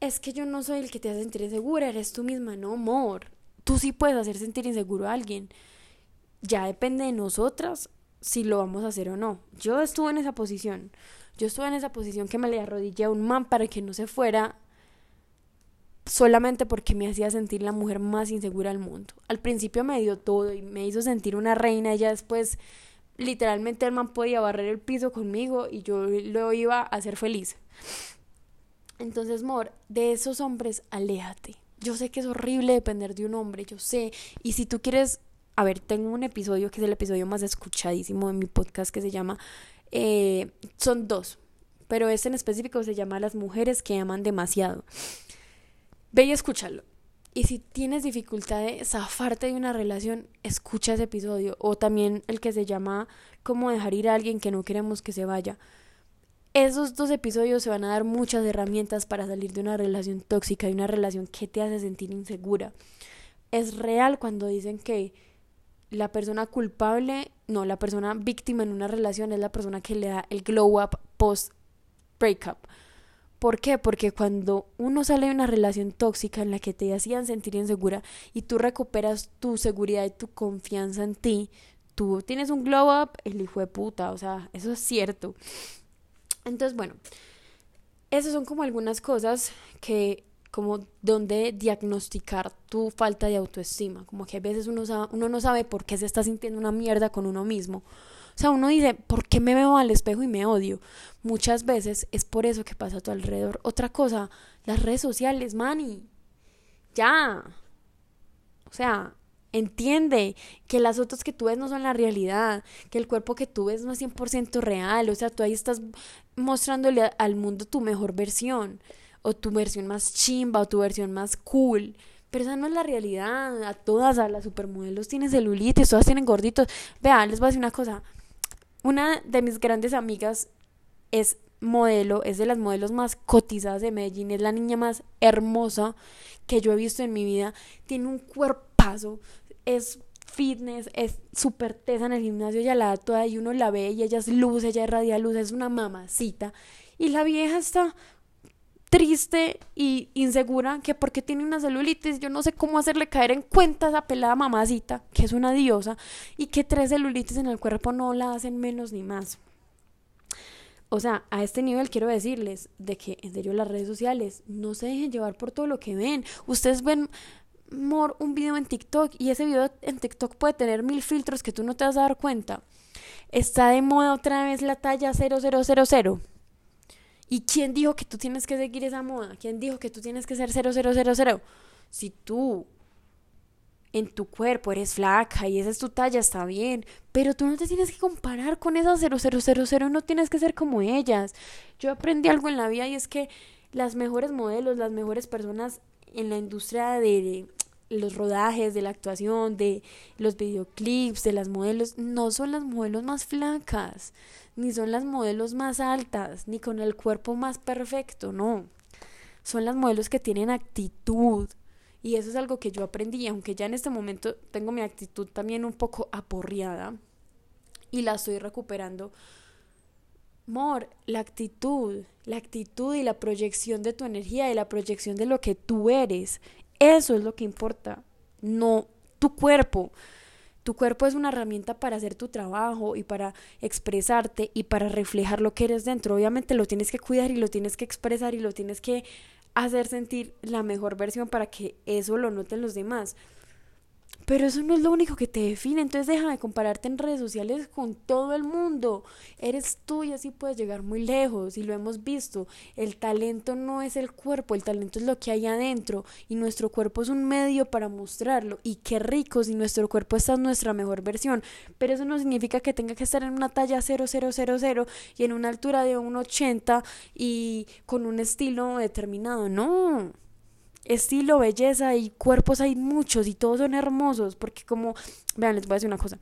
es que yo no soy el que te hace sentir insegura, eres tú misma, no, amor. Tú sí puedes hacer sentir inseguro a alguien. Ya depende de nosotras si lo vamos a hacer o no. Yo estuve en esa posición. Yo estuve en esa posición que me le arrodillé a un man para que no se fuera solamente porque me hacía sentir la mujer más insegura del mundo. Al principio me dio todo y me hizo sentir una reina y ya después literalmente el man podía barrer el piso conmigo y yo lo iba a hacer feliz. Entonces, Mor, de esos hombres, aléjate. Yo sé que es horrible depender de un hombre, yo sé. Y si tú quieres, a ver, tengo un episodio que es el episodio más escuchadísimo de mi podcast que se llama, eh, son dos, pero este en específico se llama Las mujeres que aman demasiado. Ve y escúchalo. Y si tienes dificultad de zafarte de una relación, escucha ese episodio. O también el que se llama Cómo dejar ir a alguien que no queremos que se vaya. Esos dos episodios se van a dar muchas herramientas para salir de una relación tóxica, de una relación que te hace sentir insegura. Es real cuando dicen que la persona culpable, no, la persona víctima en una relación es la persona que le da el glow up post breakup. ¿Por qué? Porque cuando uno sale de una relación tóxica en la que te hacían sentir insegura y tú recuperas tu seguridad y tu confianza en ti, tú tienes un glow up, el hijo de puta, o sea, eso es cierto. Entonces, bueno, esas son como algunas cosas que como donde diagnosticar tu falta de autoestima, como que a veces uno, uno no sabe por qué se está sintiendo una mierda con uno mismo sea, uno dice, ¿por qué me veo al espejo y me odio? Muchas veces es por eso que pasa a tu alrededor. Otra cosa, las redes sociales, mani. Ya. O sea, entiende que las fotos que tú ves no son la realidad, que el cuerpo que tú ves no es 100% real, o sea, tú ahí estás mostrándole al mundo tu mejor versión, o tu versión más chimba, o tu versión más cool, pero esa no es la realidad, a todas, a las supermodelos tienen celulitis, todas tienen gorditos, vean, les voy a decir una cosa, una de mis grandes amigas es modelo, es de las modelos más cotizadas de Medellín, es la niña más hermosa que yo he visto en mi vida, tiene un cuerpazo, es fitness, es súper tesa en el gimnasio, ella la da toda y uno la ve y ella es luz, ella irradia luz, es una mamacita. Y la vieja está triste y insegura que porque tiene una celulitis, yo no sé cómo hacerle caer en cuenta a esa pelada mamacita, que es una diosa, y que tres celulitis en el cuerpo no la hacen menos ni más. O sea, a este nivel quiero decirles de que en serio las redes sociales no se dejen llevar por todo lo que ven. Ustedes ven more, un video en TikTok y ese video en TikTok puede tener mil filtros que tú no te vas a dar cuenta. Está de moda otra vez la talla 0000 ¿Y quién dijo que tú tienes que seguir esa moda? ¿Quién dijo que tú tienes que ser 0000? Si tú en tu cuerpo eres flaca y esa es tu talla, está bien, pero tú no te tienes que comparar con esas 0000, no tienes que ser como ellas. Yo aprendí algo en la vida y es que las mejores modelos, las mejores personas en la industria de, los rodajes, de la actuación, de los videoclips, de las modelos, no son las modelos más flacas, ni son las modelos más altas, ni con el cuerpo más perfecto, no. Son las modelos que tienen actitud. Y eso es algo que yo aprendí, aunque ya en este momento tengo mi actitud también un poco aporreada y la estoy recuperando. Mor, la actitud, la actitud y la proyección de tu energía y la proyección de lo que tú eres, eso es lo que importa, no tu cuerpo. Tu cuerpo es una herramienta para hacer tu trabajo y para expresarte y para reflejar lo que eres dentro. Obviamente lo tienes que cuidar y lo tienes que expresar y lo tienes que hacer sentir la mejor versión para que eso lo noten los demás. Pero eso no es lo único que te define, entonces deja de compararte en redes sociales con todo el mundo. Eres tú y así puedes llegar muy lejos y lo hemos visto. El talento no es el cuerpo, el talento es lo que hay adentro y nuestro cuerpo es un medio para mostrarlo. Y qué rico si nuestro cuerpo está en nuestra mejor versión. Pero eso no significa que tenga que estar en una talla 0000 y en una altura de un 80 y con un estilo determinado. No estilo, belleza y cuerpos hay muchos y todos son hermosos, porque como, vean, les voy a decir una cosa.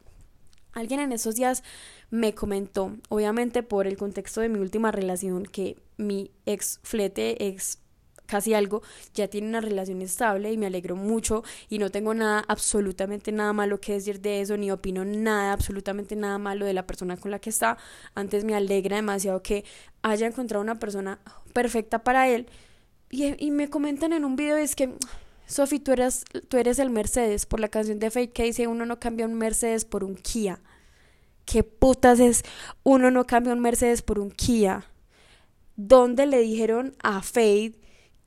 Alguien en esos días me comentó, obviamente por el contexto de mi última relación, que mi ex flete, ex casi algo, ya tiene una relación estable y me alegro mucho y no tengo nada, absolutamente nada malo que decir de eso, ni opino nada, absolutamente nada malo de la persona con la que está. Antes me alegra demasiado que haya encontrado una persona perfecta para él y, me comentan en un video, es que, Sofi, tú eres, tú eres el Mercedes, por la canción de Fake que dice, uno no cambia un Mercedes por un Kia. ¿Qué putas es? Uno no cambia un Mercedes por un Kia. ¿Dónde le dijeron a Fade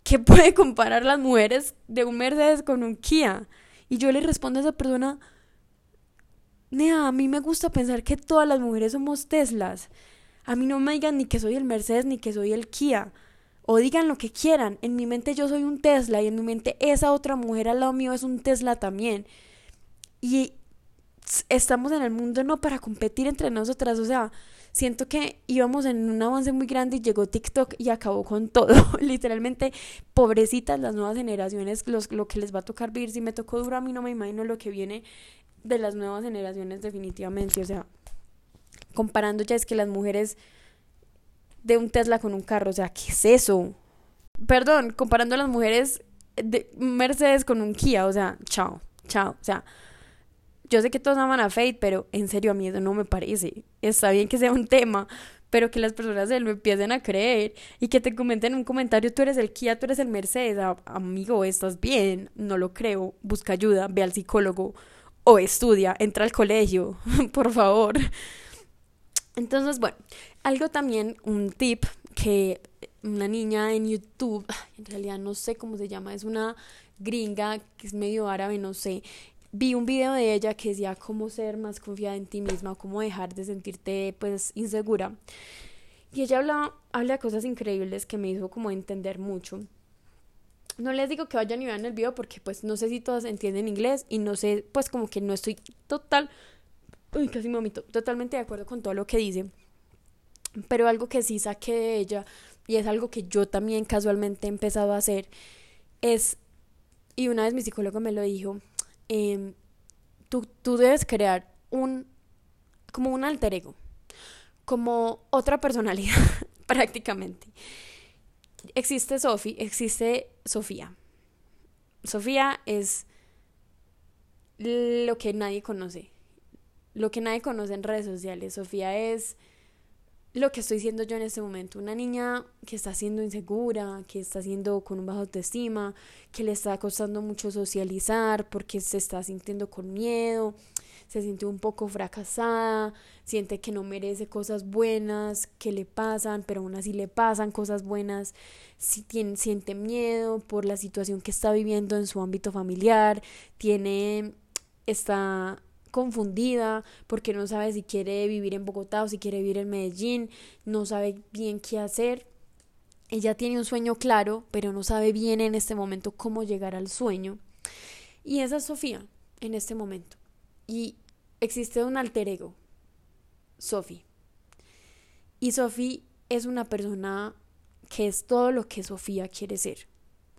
que puede comparar las mujeres de un Mercedes con un Kia? Y yo le respondo a esa persona, Nea, a mí me gusta pensar que todas las mujeres somos Teslas. A mí no me digan ni que soy el Mercedes ni que soy el Kia. O digan lo que quieran. En mi mente yo soy un Tesla y en mi mente esa otra mujer al lado mío es un Tesla también. Y estamos en el mundo no para competir entre nosotras, o sea, siento que íbamos en un avance muy grande y llegó TikTok y acabó con todo. Literalmente, pobrecitas las nuevas generaciones, los, lo que les va a tocar vivir. Si me tocó duro, a mí no me imagino lo que viene de las nuevas generaciones definitivamente. O sea, comparando ya es que las mujeres de un Tesla con un carro, o sea, ¿qué es eso? Perdón, comparando a las mujeres de Mercedes con un Kia, o sea, chao, chao, o sea, yo sé que todos aman a Fate, pero en serio a mí eso no me parece. Está bien que sea un tema, pero que las personas se lo empiecen a creer y que te comenten en un comentario, tú eres el Kia, tú eres el Mercedes, amigo, estás bien, no lo creo, busca ayuda, ve al psicólogo o estudia, entra al colegio, por favor. Entonces, bueno, algo también, un tip que una niña en YouTube, en realidad no sé cómo se llama, es una gringa que es medio árabe, no sé, vi un video de ella que decía cómo ser más confiada en ti misma, cómo dejar de sentirte pues insegura. Y ella habla, habla de cosas increíbles que me hizo como entender mucho. No les digo que vayan y vean el video porque pues no sé si todas entienden inglés y no sé, pues como que no estoy total, uy, casi me totalmente de acuerdo con todo lo que dice. Pero algo que sí saqué de ella y es algo que yo también casualmente he empezado a hacer es, y una vez mi psicólogo me lo dijo, Em, tú, tú debes crear un, como un alter ego, como otra personalidad prácticamente. Existe Sofi, existe Sofía. Sofía es lo que nadie conoce, lo que nadie conoce en redes sociales. Sofía es lo que estoy siendo yo en este momento, una niña que está siendo insegura, que está siendo con un bajo autoestima, que le está costando mucho socializar porque se está sintiendo con miedo, se siente un poco fracasada, siente que no merece cosas buenas que le pasan, pero aún así le pasan cosas buenas, si tiene, siente miedo por la situación que está viviendo en su ámbito familiar, tiene está confundida porque no sabe si quiere vivir en Bogotá o si quiere vivir en Medellín, no sabe bien qué hacer. Ella tiene un sueño claro, pero no sabe bien en este momento cómo llegar al sueño. Y esa es Sofía en este momento. Y existe un alter ego, Sofi. Y Sofi es una persona que es todo lo que Sofía quiere ser.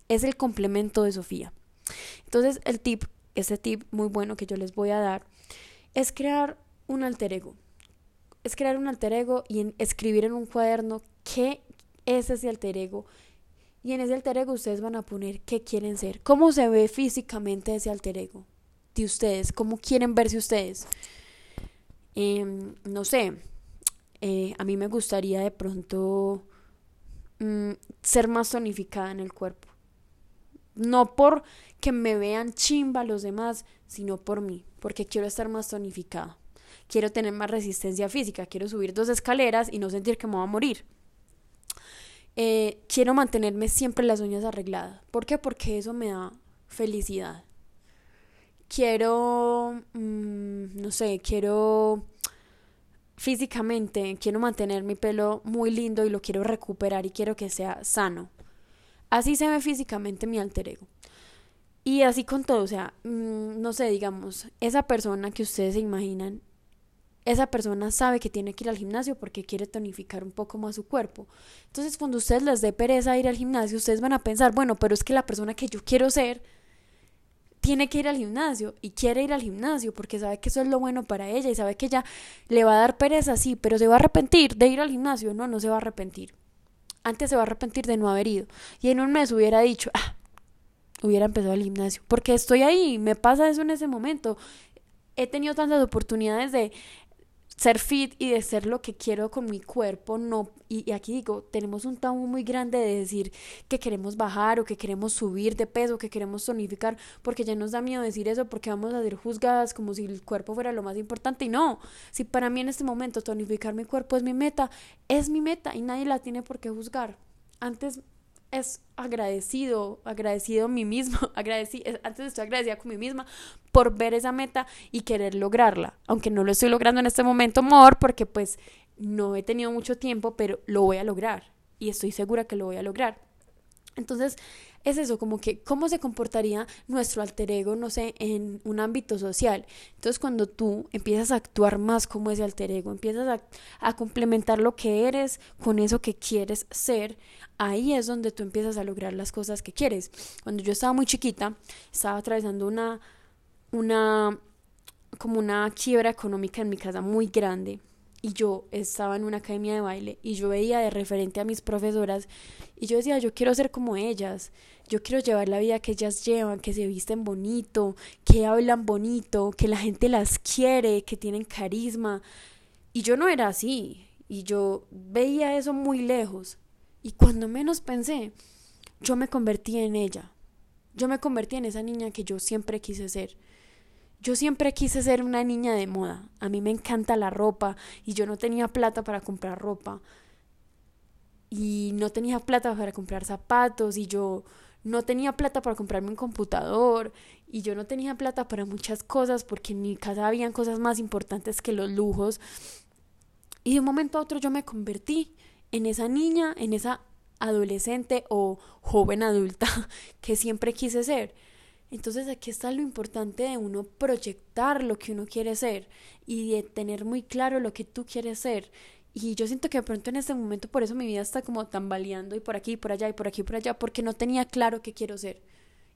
Es el complemento de Sofía. Entonces el tip, ese tip muy bueno que yo les voy a dar es crear un alter ego. Es crear un alter ego y escribir en un cuaderno qué es ese alter ego. Y en ese alter ego ustedes van a poner qué quieren ser. ¿Cómo se ve físicamente ese alter ego de ustedes? ¿Cómo quieren verse ustedes? Em, no sé, eh, a mí me gustaría de pronto mm, ser más tonificada en el cuerpo. No por que me vean chimba los demás, sino por mí, porque quiero estar más tonificada. Quiero tener más resistencia física, quiero subir dos escaleras y no sentir que me voy a morir. Eh, quiero mantenerme siempre las uñas arregladas. ¿Por qué? Porque eso me da felicidad. Quiero, mm, no sé, quiero físicamente, quiero mantener mi pelo muy lindo y lo quiero recuperar y quiero que sea sano. Así se ve físicamente mi alter ego. Y así con todo, o sea, mm, no sé, digamos, esa persona que ustedes se imaginan, esa persona sabe que tiene que ir al gimnasio porque quiere tonificar un poco más su cuerpo. Entonces, cuando ustedes les dé pereza ir al gimnasio, ustedes van a pensar, bueno, pero es que la persona que yo quiero ser tiene que ir al gimnasio y quiere ir al gimnasio porque sabe que eso es lo bueno para ella y sabe que ella le va a dar pereza, sí, pero se va a arrepentir de ir al gimnasio. No, no se va a arrepentir. Antes se va a arrepentir de no haber ido. Y en un mes hubiera dicho, ah, hubiera empezado el gimnasio. Porque estoy ahí, me pasa eso en ese momento. He tenido tantas oportunidades de ser fit y de ser lo que quiero con mi cuerpo, no, y, aquí digo, tenemos un tabú muy grande de decir que queremos bajar o que queremos subir de peso, que queremos tonificar, porque ya nos da miedo decir eso, porque vamos a ser juzgadas como si el cuerpo fuera lo más importante, y no, si para mí en este momento tonificar mi cuerpo es mi meta, es mi meta y nadie la tiene por qué juzgar. Antes es agradecido, agradecido a mí mismo, agradeci antes estoy agradecida con mí misma por ver esa meta y querer lograrla, aunque no lo estoy logrando en este momento, amor, porque pues no he tenido mucho tiempo, pero lo voy a lograr. y estoy segura que lo voy a lograr. Entonces, es eso, como que cómo se comportaría nuestro alter ego, no sé, en un ámbito social. Entonces, cuando tú empiezas a actuar más como ese alter ego, empiezas a, complementar lo que eres con eso que quieres ser, ahí es donde tú empiezas a lograr las cosas que quieres. Cuando yo estaba muy chiquita, estaba atravesando una, una, como una quiebra económica en mi casa muy grande y yo estaba en una academia de baile y yo veía de referente a mis profesoras y yo decía, yo quiero ser como ellas, yo quiero llevar la vida que ellas llevan, que se visten bonito, que hablan bonito, que la gente las quiere, que tienen carisma. Y yo no era así y yo veía eso muy lejos y cuando menos pensé, yo me convertí en ella. Yo me convertí en esa niña que yo siempre quise ser. Yo siempre quise ser una niña de moda. A mí me encanta la ropa y yo no tenía plata para comprar ropa. Y no tenía plata para comprar zapatos y yo no tenía plata para comprarme un computador y yo no tenía plata para muchas cosas porque en mi casa habían cosas más importantes que los lujos. Y de un momento a otro yo me convertí en esa niña, en esa adolescente o joven adulta que siempre quise ser. Entonces aquí está lo importante de uno proyectar lo que uno quiere ser y de tener muy claro lo que tú quieres ser. Y yo siento que de pronto en este momento por eso mi vida está como tambaleando y por aquí y por allá y por aquí y por allá porque no tenía claro qué quiero ser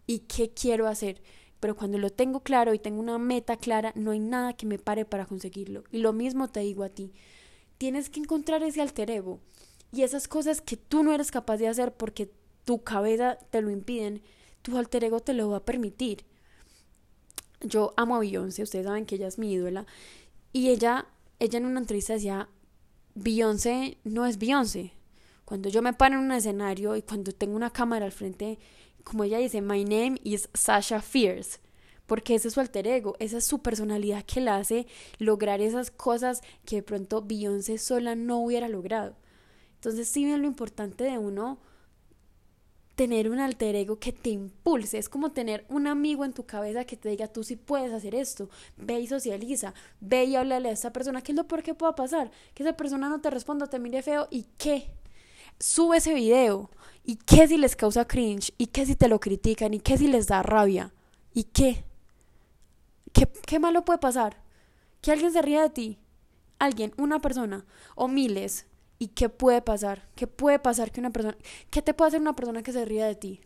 y qué quiero hacer. Pero cuando lo tengo claro y tengo una meta clara, no hay nada que me pare para conseguirlo. Y lo mismo te digo a ti. Tienes que encontrar ese alter ego y esas cosas que tú no eres capaz de hacer porque tu cabeza te lo impiden tu alter ego te lo va a permitir. Yo amo a Beyoncé, ustedes saben que ella es mi ídola, y ella, ella en una entrevista decía, Beyoncé no es Beyoncé. Cuando yo me paro en un escenario y cuando tengo una cámara al frente, como ella dice, my name is Sasha Fierce, porque ese es su alter ego, esa es su personalidad que la hace lograr esas cosas que de pronto Beyoncé sola no hubiera logrado. Entonces, sí bien lo importante de uno tener un alter ego que te impulse. Es como tener un amigo en tu cabeza que te diga, tú sí puedes hacer esto. Ve y socializa. Ve y háblale a esa persona. ¿Qué es lo peor que pueda pasar? Que esa persona no te responda, te mire feo. ¿Y qué? Sube ese video. ¿Y qué si les causa cringe? ¿Y qué si te lo critican? ¿Y qué si les da rabia? ¿Y qué? ¿Qué, qué malo puede pasar? Que alguien se ría de ti. Alguien, una persona o miles ¿Y qué puede pasar? ¿Qué puede pasar que una persona... ¿Qué te puede hacer una persona que se ría de ti?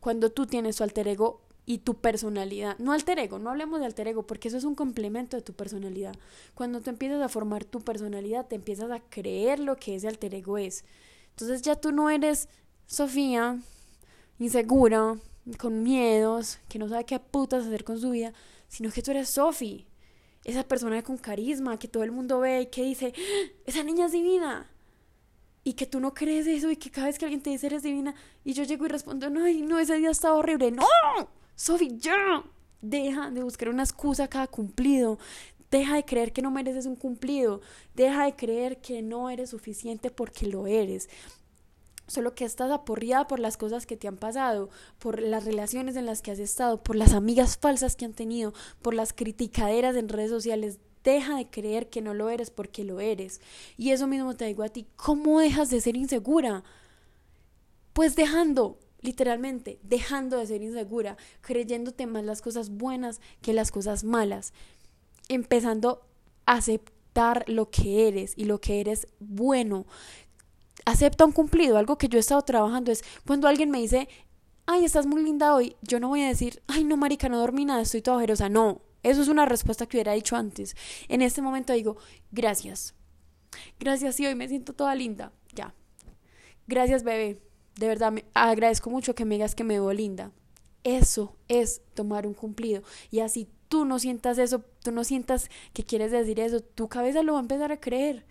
Cuando tú tienes tu alter ego y tu personalidad. No alter ego, no hablemos de alter ego, porque eso es un complemento de tu personalidad. Cuando tú empiezas a formar tu personalidad, te empiezas a creer lo que ese alter ego es. Entonces ya tú no eres Sofía, insegura, con miedos, que no sabe qué putas hacer con su vida, sino que tú eres Sofía esa persona con carisma que todo el mundo ve y que dice, ¡Ah! esa niña es divina. Y que tú no crees eso y que cada vez que alguien te dice eres divina y yo llego y respondo, no, no, ese día está horrible. No, Sofi, ya. Deja de buscar una excusa cada cumplido. Deja de creer que no mereces un cumplido. Deja de creer que no eres suficiente porque lo eres solo que estás aporreada por las cosas que te han pasado, por las relaciones en las que has estado, por las amigas falsas que han tenido, por las criticaderas en redes sociales. Deja de creer que no lo eres porque lo eres. Y eso mismo te digo a ti, ¿cómo dejas de ser insegura? Pues dejando, literalmente, dejando de ser insegura, creyéndote más las cosas buenas que las cosas malas, empezando a aceptar lo que eres y lo que eres bueno, acepta un cumplido. Algo que yo he estado trabajando es cuando alguien me dice, ay, estás muy linda hoy, yo no voy a decir, ay, no, marica, no dormí nada, estoy toda ojerosa. No, eso es una respuesta que hubiera dicho antes. En este momento digo, gracias. Gracias, sí, hoy me siento toda linda. Ya. Gracias, bebé. De verdad, me agradezco mucho que me digas que me veo linda. Eso es tomar un cumplido. Y así tú no sientas eso, tú no sientas que quieres decir eso, tu cabeza lo va a empezar a creer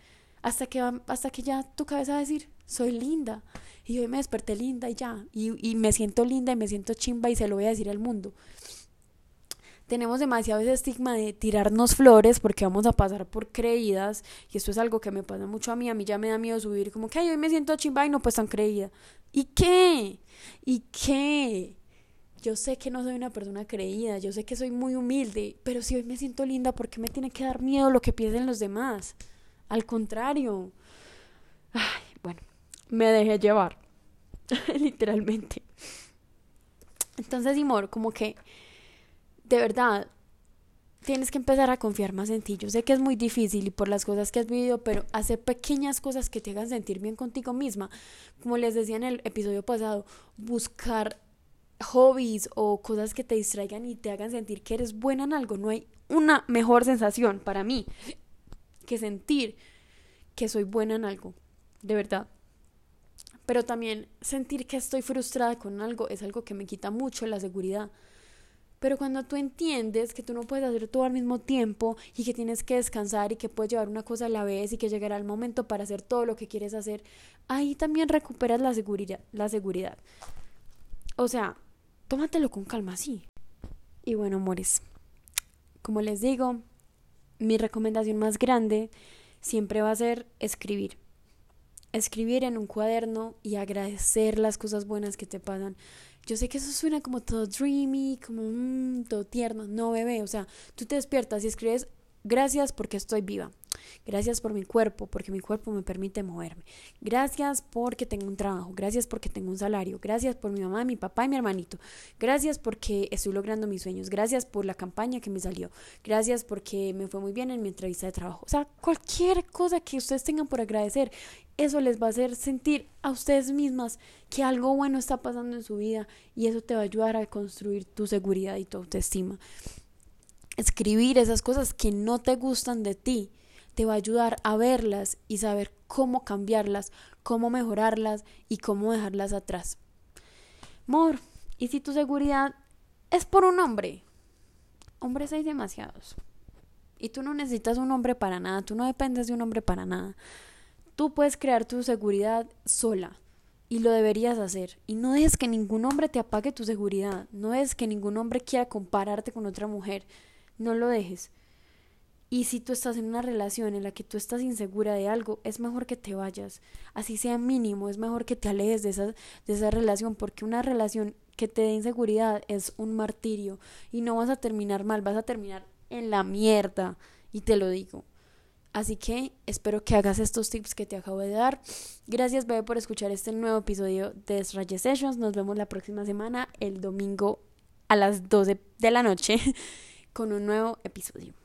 hasta que, hasta que ya tu cabeza va a decir, soy linda. Y hoy me desperté linda y ya. Y, y me siento linda y me siento chimba y se lo voy a decir al mundo. Tenemos demasiado ese estigma de tirarnos flores porque vamos a pasar por creídas. Y esto es algo que me pasa mucho a mí. A mí ya me da miedo subir como que hoy me siento chimba y no pues tan creída. ¿Y qué? ¿Y qué? Yo sé que no soy una persona creída, yo sé que soy muy humilde, pero si hoy me siento linda, ¿por qué me tiene que dar miedo lo que piensen los demás? Al contrario. Ay, bueno, me dejé llevar. Literalmente. Entonces, Imor, como que de verdad tienes que empezar a confiar más en ti. Yo sé que es muy difícil y por las cosas que has vivido, pero hacer pequeñas cosas que te hagan sentir bien contigo misma. Como les decía en el episodio pasado, buscar hobbies o cosas que te distraigan y te hagan sentir que eres buena en algo. No hay una mejor sensación para mí que sentir que soy buena en algo, de verdad. Pero también sentir que estoy frustrada con algo es algo que me quita mucho la seguridad. Pero cuando tú entiendes que tú no puedes hacer todo al mismo tiempo y que tienes que descansar y que puedes llevar una cosa a la vez y que llegará el momento para hacer todo lo que quieres hacer, ahí también recuperas la seguridad. La seguridad. O sea, tómatelo con calma, sí. Y bueno, amores, como les digo, mi recomendación más grande siempre va a ser escribir. Escribir en un cuaderno y agradecer las cosas buenas que te pasan. Yo sé que eso suena como todo dreamy, como mm, todo tierno. No, bebé, o sea, tú te despiertas y escribes gracias porque estoy viva. Gracias por mi cuerpo, porque mi cuerpo me permite moverme. Gracias porque tengo un trabajo. Gracias porque tengo un salario. Gracias por mi mamá, mi papá y mi hermanito. Gracias porque estoy logrando mis sueños. Gracias por la campaña que me salió. Gracias porque me fue muy bien en mi entrevista de trabajo. O sea, cualquier cosa que ustedes tengan por agradecer, eso les va a hacer sentir a ustedes mismas que algo bueno está pasando en su vida y eso te va a ayudar a construir tu seguridad y tu autoestima. Escribir esas cosas que no te gustan de ti te va a ayudar a verlas y saber cómo cambiarlas, cómo mejorarlas y cómo dejarlas atrás. Mor, ¿y si tu seguridad es por un hombre? Hombres hay demasiados. Y tú no necesitas un hombre para nada, tú no dependes de un hombre para nada. Tú puedes crear tu seguridad sola y lo deberías hacer. Y no dejes que ningún hombre te apague tu seguridad, no dejes que ningún hombre quiera compararte con otra mujer, no lo dejes. Y si tú estás en una relación en la que tú estás insegura de algo, es mejor que te vayas. Así sea mínimo, es mejor que te alejes de esa, de esa relación, porque una relación que te dé inseguridad es un martirio. Y no vas a terminar mal, vas a terminar en la mierda. Y te lo digo. Así que espero que hagas estos tips que te acabo de dar. Gracias, bebé, por escuchar este nuevo episodio de Strategy Sessions. Nos vemos la próxima semana, el domingo a las 12 de la noche, con un nuevo episodio.